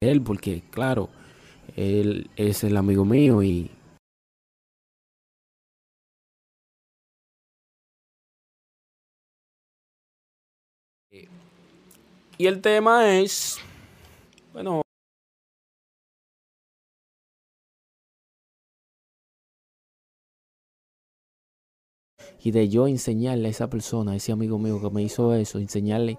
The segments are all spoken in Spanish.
él, porque claro, él es el amigo mío y Y el tema es, bueno, y de yo enseñarle a esa persona, a ese amigo mío que me hizo eso, enseñarle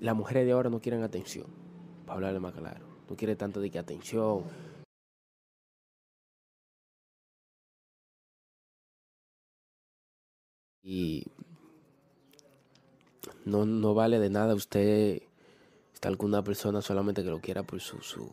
las mujeres de ahora no quieren atención, para hablarle más claro. No quieren tanto de que atención. Y no, no vale de nada usted estar con una persona solamente que lo quiera por su, su,